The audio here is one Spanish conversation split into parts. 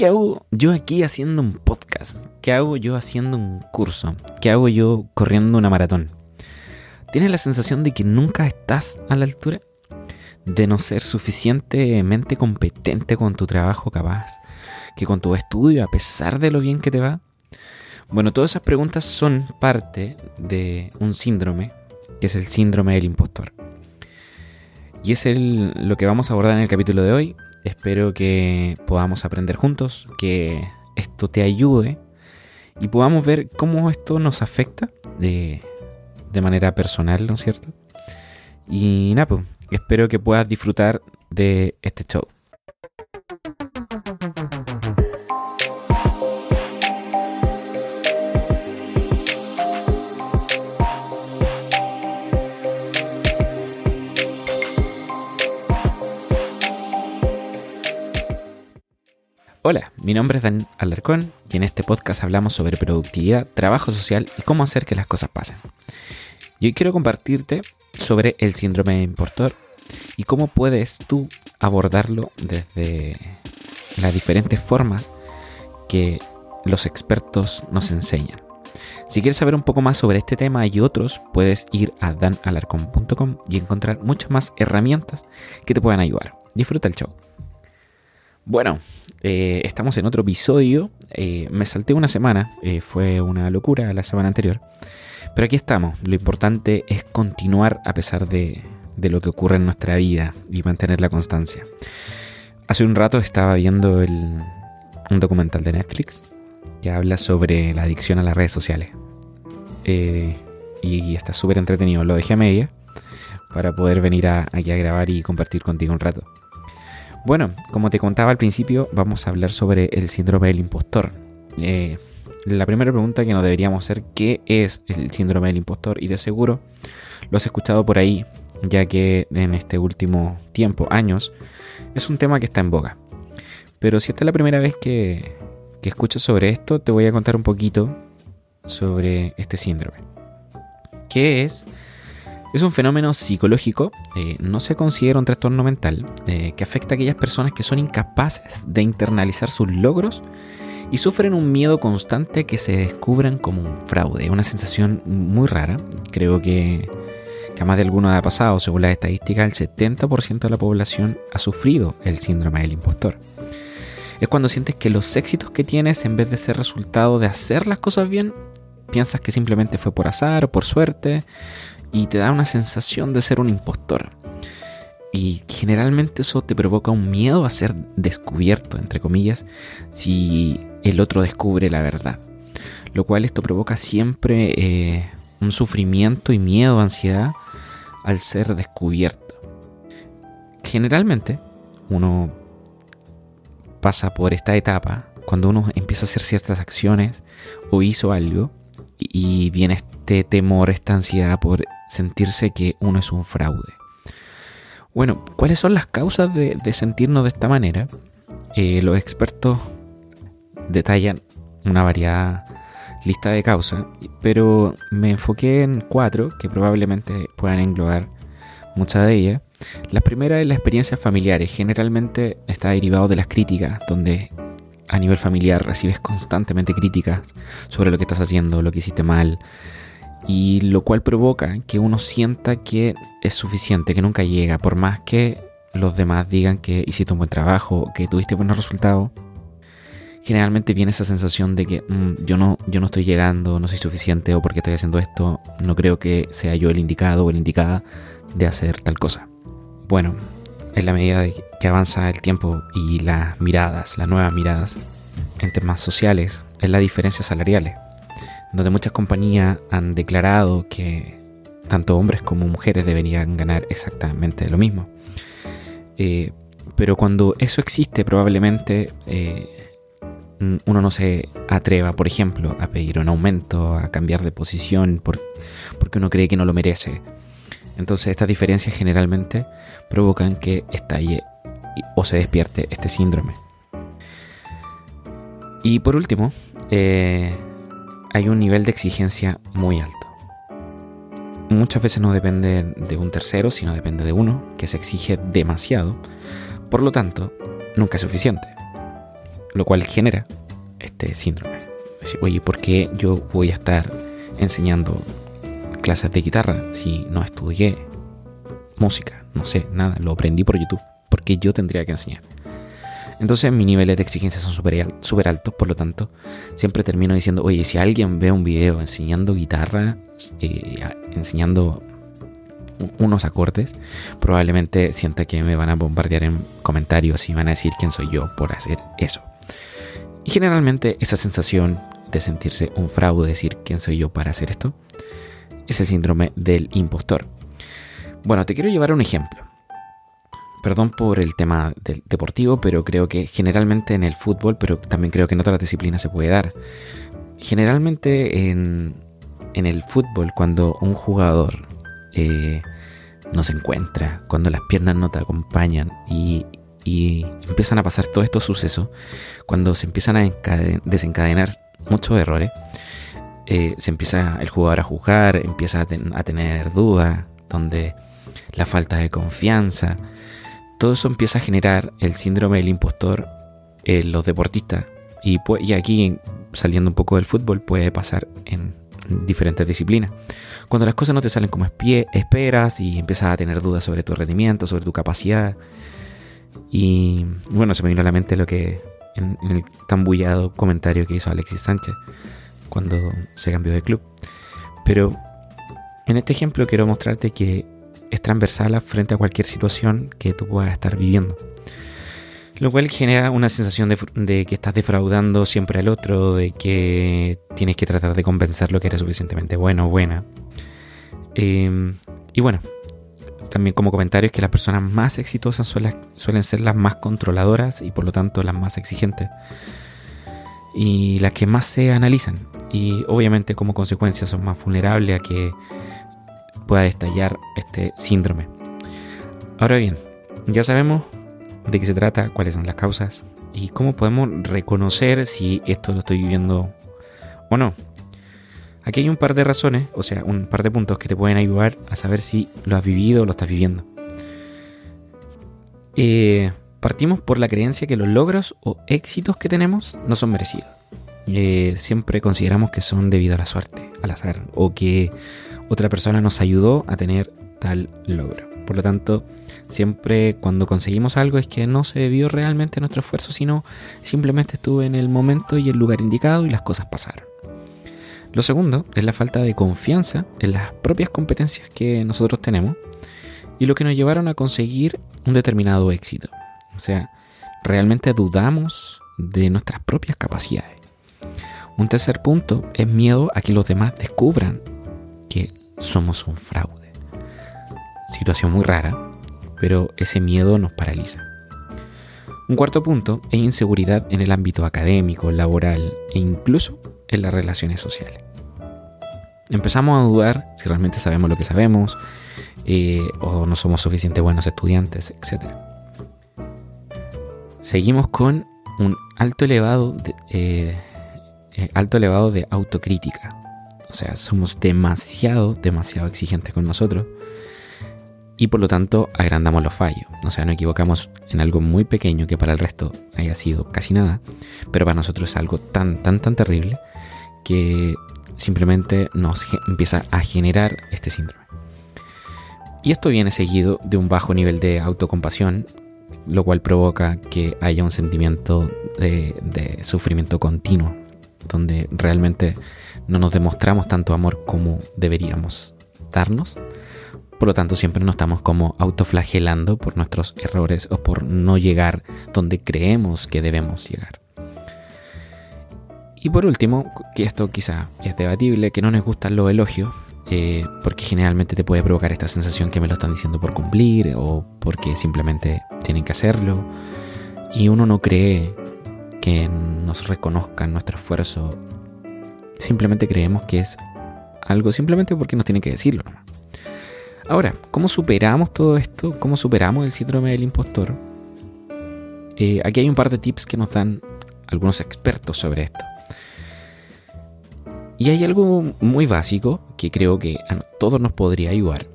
¿qué hago yo aquí haciendo un podcast? ¿Qué hago yo haciendo un curso? ¿Qué hago yo corriendo una maratón? ¿Tienes la sensación de que nunca estás a la altura? ¿De no ser suficientemente competente con tu trabajo capaz? ¿Que con tu estudio, a pesar de lo bien que te va? Bueno, todas esas preguntas son parte de un síndrome, que es el síndrome del impostor. Y es el, lo que vamos a abordar en el capítulo de hoy. Espero que podamos aprender juntos, que esto te ayude y podamos ver cómo esto nos afecta de, de manera personal, ¿no es cierto? Y nada, pues, espero que puedas disfrutar de este show. Hola, mi nombre es Dan Alarcón y en este podcast hablamos sobre productividad, trabajo social y cómo hacer que las cosas pasen. Y hoy quiero compartirte sobre el síndrome de impostor y cómo puedes tú abordarlo desde las diferentes formas que los expertos nos enseñan. Si quieres saber un poco más sobre este tema y otros, puedes ir a danalarcón.com y encontrar muchas más herramientas que te puedan ayudar. Disfruta el show. Bueno, eh, estamos en otro episodio. Eh, me salté una semana, eh, fue una locura la semana anterior. Pero aquí estamos. Lo importante es continuar a pesar de, lo que ocurre en nuestra vida y mantener la constancia. Hace un rato estaba viendo un documental de Netflix que habla sobre la adicción a las redes sociales. y, está súper entretenido. Lo dejé a media para poder venir aquí a grabar y compartir contigo un rato. Bueno, como te contaba al principio, vamos a hablar sobre el síndrome del impostor. Eh, la primera pregunta que nos deberíamos hacer, ¿qué es el síndrome del impostor? Y de seguro lo has escuchado por ahí, ya que en este último tiempo, años, es un tema que está en boga. Pero si esta es la primera vez que, que escuchas sobre esto, te voy a contar un poquito sobre este síndrome. ¿Qué es? Es un fenómeno psicológico, eh, no se considera un trastorno mental, eh, que afecta a aquellas personas que son incapaces de internalizar sus logros y sufren un miedo constante que se descubran como un fraude. Una sensación muy rara. Creo que, que a más de alguno ha pasado, según las estadísticas, el 70% de la población ha sufrido el síndrome del impostor. Es cuando sientes que los éxitos que tienes, en vez de ser resultado de hacer las cosas bien, piensas que simplemente fue por azar o por suerte, y te da una sensación de ser un impostor. Y generalmente eso te provoca un miedo a ser descubierto, entre comillas, si el otro descubre la verdad. Lo cual esto provoca siempre eh, un sufrimiento y miedo, ansiedad al ser descubierto. Generalmente uno pasa por esta etapa cuando uno empieza a hacer ciertas acciones o hizo algo y viene este temor, esta ansiedad por sentirse que uno es un fraude. Bueno, ¿cuáles son las causas de, sentirnos de esta manera? Eh, los expertos detallan una variada lista de causas, pero me enfoqué en cuatro que probablemente puedan englobar muchas de ellas. La primera es la experiencia familiares. Generalmente está derivado de las críticas, donde a nivel familiar recibes constantemente críticas sobre lo que estás haciendo, lo que hiciste mal, y lo cual provoca que uno sienta que es suficiente, que nunca llega, por más que los demás digan que hiciste un buen trabajo, que tuviste buenos resultados. Generalmente viene esa sensación de que mm, yo, no, yo no estoy llegando, no soy suficiente o porque estoy haciendo esto, no creo que sea yo el indicado o el indicada de hacer tal cosa. Bueno, en la medida que avanza el tiempo y las miradas, las nuevas miradas en temas sociales, es la diferencia salariales, donde muchas compañías han declarado que tanto hombres como mujeres deberían ganar exactamente lo mismo. Eh, pero cuando eso existe, probablemente eh, uno no se atreva, por ejemplo, a pedir un aumento, a cambiar de posición, porque uno cree que no lo merece. Entonces estas diferencias generalmente provocan que estalle o se despierte este síndrome. Y por último, eh, hay un nivel de exigencia muy alto. Muchas veces no depende de un tercero, sino depende de uno, que se exige demasiado. Por lo tanto, nunca es suficiente. lo cual genera este síndrome. Oye, ¿por qué yo voy a estar enseñando clases de guitarra si no estudié música? No sé, nada, lo aprendí por YouTube. ¿Por qué yo tendría que enseñar? Entonces mis niveles de exigencia son súper super altos, por lo tanto, siempre termino diciendo, oye, si alguien ve un video enseñando guitarra, eh, enseñando unos acordes, probablemente sienta que me van a bombardear en comentarios y van a decir quién soy yo por hacer eso. Y generalmente esa sensación de sentirse un fraude, decir quién soy yo para hacer esto, es el síndrome del impostor. Bueno, te quiero llevar un ejemplo. Perdón por el tema deportivo, pero creo que generalmente en el fútbol, pero también creo que en otras disciplinas se puede dar. Generalmente en, el fútbol, cuando un jugador eh, no se encuentra, cuando las piernas no te acompañan y, empiezan a pasar todos estos sucesos, cuando se empiezan a desencadenar muchos errores, eh, se empieza el jugador a jugar, empieza a, tener dudas, donde la falta de confianza, todo eso empieza a generar el síndrome del impostor en los deportistas. Y, aquí, saliendo un poco del fútbol, puede pasar en diferentes disciplinas. Cuando las cosas no te salen como esperas y empiezas a tener dudas sobre tu rendimiento, sobre tu capacidad. Y bueno, se me vino a la mente lo que en, el tan bullado comentario que hizo Alexis Sánchez cuando se cambió de club. Pero en este ejemplo quiero mostrarte que es transversal frente a cualquier situación que tú puedas estar viviendo. Lo cual genera una sensación de, que estás defraudando siempre al otro, de que tienes que tratar de convencerlo que eres suficientemente bueno o buena. Em, y bueno, también como comentario es que las personas más exitosas suelen, suelen ser las más controladoras y por lo tanto las más exigentes. Y las que más se analizan. Y obviamente como consecuencia son más vulnerables a que pueda estallar este síndrome. Ahora bien, ya sabemos de qué se trata, cuáles son las causas y cómo podemos reconocer si esto lo estoy viviendo o no. Aquí hay un par de razones, o sea, un par de puntos que te pueden ayudar a saber si lo has vivido o lo estás viviendo. Eh, partimos por la creencia que los logros o éxitos que tenemos no son merecidos. Eh, siempre consideramos que son debido a la suerte, al azar, o que otra persona nos ayudó a tener tal logro. Por lo tanto, siempre cuando conseguimos algo es que no se debió realmente a nuestro esfuerzo, sino simplemente estuve en el momento y el lugar indicado y las cosas pasaron. Lo segundo es la falta de confianza en las propias competencias que nosotros tenemos y lo que nos llevaron a conseguir un determinado éxito. O sea, realmente dudamos de nuestras propias capacidades. Un tercer punto es miedo a que los demás descubran que somos un fraude. Situación muy rara, pero ese miedo nos paraliza. Un cuarto punto es inseguridad en el ámbito académico, laboral e incluso en las relaciones sociales. Empezamos a dudar si realmente sabemos lo que sabemos eh, o no somos suficientemente buenos estudiantes, etc. Seguimos con un alto elevado de, eh, eh, alto elevado de autocrítica. O sea, somos demasiado, demasiado exigentes con nosotros. Y por lo tanto agrandamos los fallos. O sea, nos equivocamos en algo muy pequeño que para el resto haya sido casi nada. Pero para nosotros es algo tan, tan, tan terrible que simplemente nos empieza a generar este síndrome. Y esto viene seguido de un bajo nivel de autocompasión, lo cual provoca que haya un sentimiento de, de sufrimiento continuo, donde realmente no nos demostramos tanto amor como deberíamos darnos. Por lo tanto, siempre nos estamos como autoflagelando por nuestros errores o por no llegar donde creemos que debemos llegar. Y por último, que esto quizá es debatible, que no nos gustan los elogios, eh, porque generalmente te puede provocar esta sensación que me lo están diciendo por cumplir o porque simplemente tienen que hacerlo. Y uno no cree que nos reconozcan nuestro esfuerzo simplemente creemos que es algo simplemente porque nos tienen que decirlo Ahora, ¿cómo superamos todo esto? ¿Cómo superamos el síndrome del impostor? Eh, aquí hay un par de tips que nos dan algunos expertos sobre esto. Y hay algo muy básico que creo que a todos nos podría ayudar.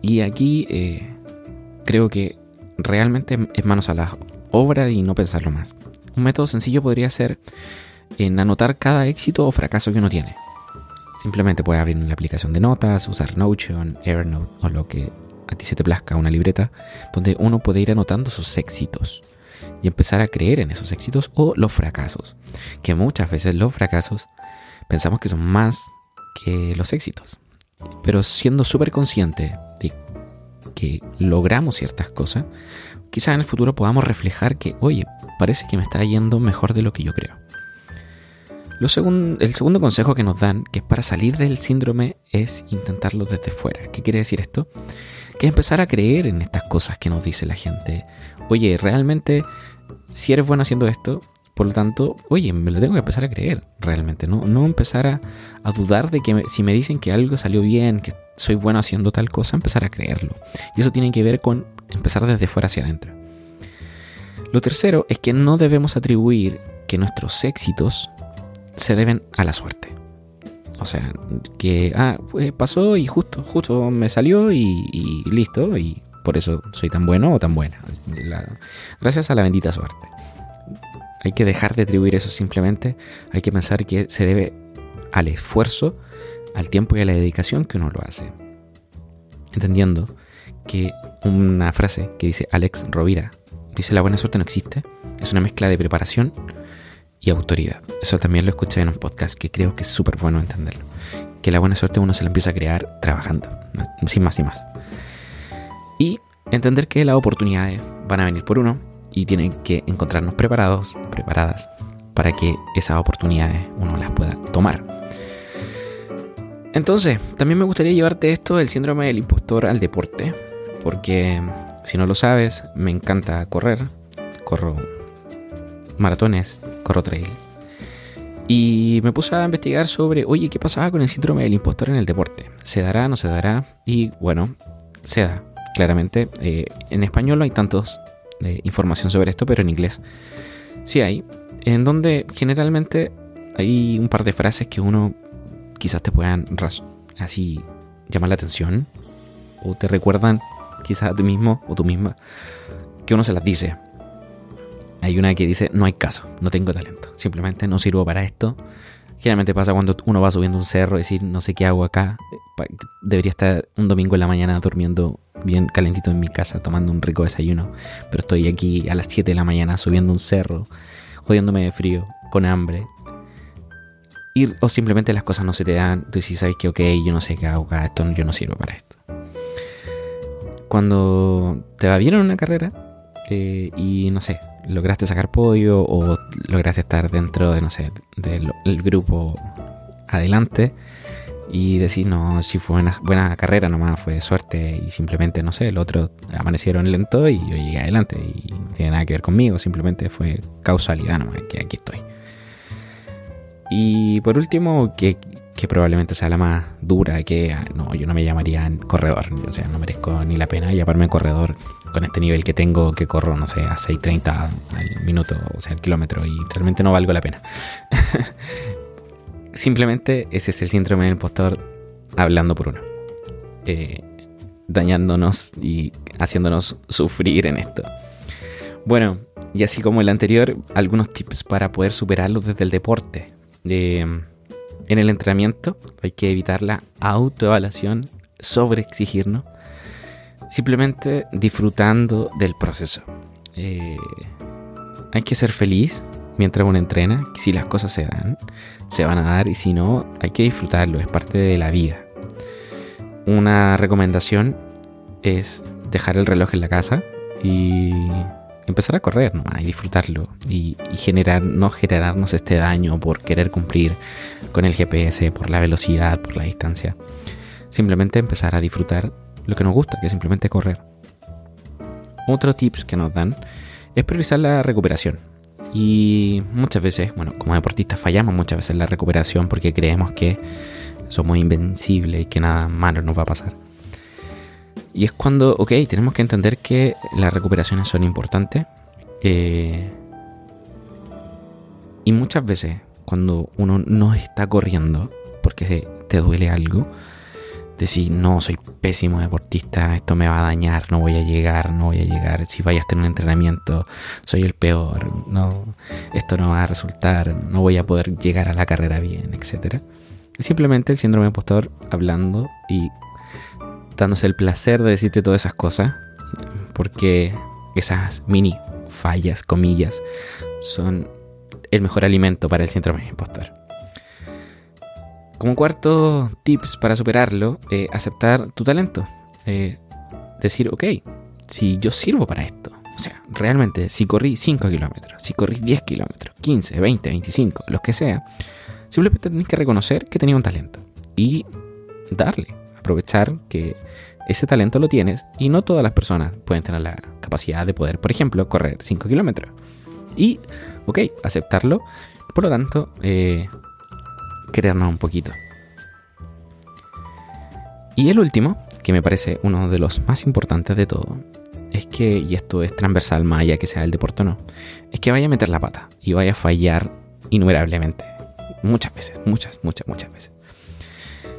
Y aquí eh, creo que realmente es manos a la obra y no pensarlo más. Un método sencillo podría ser en anotar cada éxito o fracaso que uno tiene. Simplemente puedes abrir una aplicación de notas, usar Notion, Evernote o lo que a ti se te plazca, una libreta, donde uno puede ir anotando sus éxitos y empezar a creer en esos éxitos o los fracasos. Que muchas veces los fracasos pensamos que son más que los éxitos. Pero siendo súper consciente de que logramos ciertas cosas, quizás en el futuro podamos reflejar que, oye, parece que me está yendo mejor de lo que yo creo. Lo el segundo consejo que nos dan, que es para salir del síndrome, es intentarlo desde fuera. ¿Qué quiere decir esto? Que es empezar a creer en estas cosas que nos dice la gente. Oye, realmente, si eres bueno haciendo esto, por lo tanto, oye, me lo tengo que empezar a creer realmente, no, no empezar a, dudar de que si me dicen que algo salió bien, que soy bueno haciendo tal cosa, empezar a creerlo. Y eso tiene que ver con empezar desde fuera hacia adentro. Lo tercero es que no debemos atribuir que nuestros éxitos se deben a la suerte. O sea, que ah, pues pasó y justo, justo me salió y, listo, y por eso soy tan bueno o tan buena. gracias a la bendita suerte. Hay que dejar de atribuir eso simplemente, hay que pensar que se debe al esfuerzo, al tiempo y a la dedicación que uno lo hace. Entendiendo que una frase que dice Alex Rovira, dice la buena suerte no existe, es una mezcla de preparación y autoridad. Eso también lo escuché en un podcast que creo que es súper bueno entenderlo. Que la buena suerte uno se la empieza a crear trabajando, sin más y más. Y entender que las oportunidades van a venir por uno y tienen que encontrarnos preparados, preparadas, para que esas oportunidades uno las pueda tomar. Entonces, también me gustaría llevarte esto, el síndrome del impostor al deporte, porque si no lo sabes, me encanta correr, corro maratones, corro trails. Y me puse a investigar sobre, oye, ¿qué pasaba con el síndrome del impostor en el deporte? ¿Se dará, no se dará? Y bueno, se da, claramente. Eh, en español no hay tantos de información sobre esto, pero en inglés sí hay. En donde generalmente hay un par de frases que uno quizás te puedan así llamar la atención o te recuerdan quizás a ti mismo o tú misma que uno se las dice. Hay una que dice, no hay caso, no tengo talento, simplemente no sirvo para esto. Generalmente pasa cuando uno va subiendo un cerro, decir, no sé qué hago acá, debería estar un domingo en la mañana durmiendo bien calentito en mi casa, tomando un rico desayuno, pero estoy aquí a las 7 de la mañana subiendo un cerro, jodiéndome de frío, con hambre. O simplemente las cosas no se te dan, tú sí sabes que, ok, yo no sé qué hago acá, esto, yo no sirvo para esto. Cuando te va bien en una carrera, eh, y no sé, lograste sacar podio o lograste estar dentro de, no sé, del grupo adelante y decir, no, si fue una buena carrera nomás, fue suerte y simplemente, no sé, el otro amanecieron lento y yo llegué adelante y no tiene nada que ver conmigo, simplemente fue causalidad nomás, que aquí estoy. Y por último, que que probablemente sea la más dura, que ah, no, yo no me llamaría corredor, o sea, no merezco ni la pena llamarme corredor con este nivel que tengo, que corro, no sé, a 6.30 al minuto, o sea, al kilómetro, y realmente no valgo la pena. Simplemente ese es el síndrome del impostor hablando por uno, eh, dañándonos y haciéndonos sufrir en esto. Bueno, y así como el anterior, algunos tips para poder superarlo desde el deporte. Eh, en el entrenamiento hay que evitar la autoevaluación, sobre exigirnos, simplemente disfrutando del proceso. Eh, hay que ser feliz mientras uno entrena, si las cosas se dan, se van a dar y si no, hay que disfrutarlo, es parte de la vida. Una recomendación es dejar el reloj en la casa y empezar a correr nomás y disfrutarlo y, generar, no generarnos este daño por querer cumplir con el GPS, por la velocidad, por la distancia. Simplemente empezar a disfrutar lo que nos gusta, que es simplemente correr. Otro tips que nos dan es priorizar la recuperación. Y muchas veces, bueno, como deportistas fallamos muchas veces en la recuperación porque creemos que somos invencibles y que nada malo nos va a pasar. Y es cuando, ok, tenemos que entender que las recuperaciones son importantes. Eh, y muchas veces, cuando uno no está corriendo porque te duele algo, decir, no, soy pésimo deportista, esto me va a dañar, no voy a llegar, no voy a llegar, si vayas a tener un entrenamiento, soy el peor, no, esto no va a resultar, no voy a poder llegar a la carrera bien, etc. Simplemente el síndrome impostor hablando y dándose el placer de decirte todas esas cosas, porque esas mini fallas, comillas, son el mejor alimento para el síndrome impostor. Como cuarto tips para superarlo, eh, aceptar tu talento. Eh, decir, ok, si yo sirvo para esto, o sea, realmente, si corrí 5 kilómetros, si corrí 10 kilómetros, 15, 20, 25, los que sea, simplemente tenés que reconocer que tenía un talento y darle, aprovechar que ese talento lo tienes y no todas las personas pueden tener la capacidad de poder, por ejemplo, correr 5 kilómetros. Y, ok, aceptarlo, por lo tanto, eh, un poquito. Y el último, que me parece uno de los más importantes de todo, es que, y esto es transversal más allá que sea el deporte o no, es que vaya a meter la pata y vaya a fallar innumerablemente. Muchas veces, muchas, muchas, muchas veces.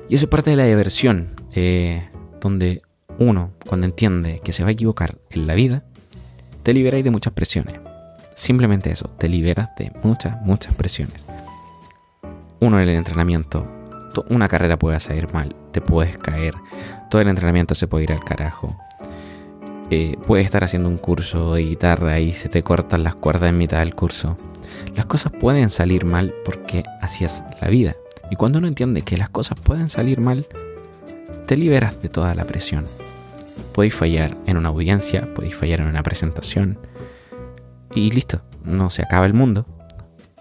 Y eso es parte de la diversión, eh, donde uno, cuando entiende que se va a equivocar en la vida, te liberáis de muchas presiones. Simplemente eso, te liberas de muchas, muchas presiones uno en el entrenamiento, una carrera puede salir mal, te puedes caer, todo el entrenamiento se puede ir al carajo. Eh, puedes estar haciendo un curso de guitarra y se te cortan las cuerdas en mitad del curso. Las cosas pueden salir mal porque así es la vida. Y cuando uno entiende que las cosas pueden salir mal, te liberas de toda la presión. Podéis fallar en una audiencia, podéis fallar en una presentación. Y listo, no se acaba el mundo.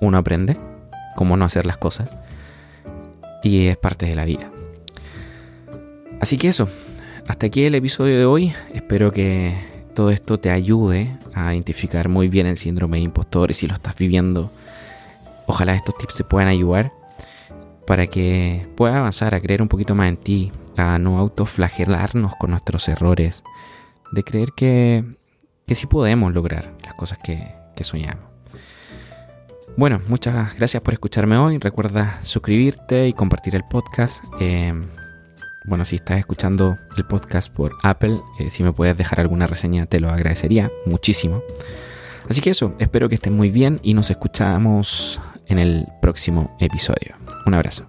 Uno aprende cómo no hacer las cosas. Y es parte de la vida. Así que eso, hasta aquí el episodio de hoy. Espero que todo esto te ayude a identificar muy bien el síndrome de impostor y si lo estás viviendo. Ojalá estos tips te puedan ayudar para que puedas avanzar a creer un poquito más en ti, a no autoflagelarnos con nuestros errores, de creer que, que sí podemos lograr las cosas que, que soñamos. Bueno, muchas gracias por escucharme hoy. Recuerda suscribirte y compartir el podcast. Eh, bueno, si estás escuchando el podcast por Apple, eh, si me puedes dejar alguna reseña, te lo agradecería muchísimo. Así que eso, espero que estén muy bien y nos escuchamos en el próximo episodio. Un abrazo.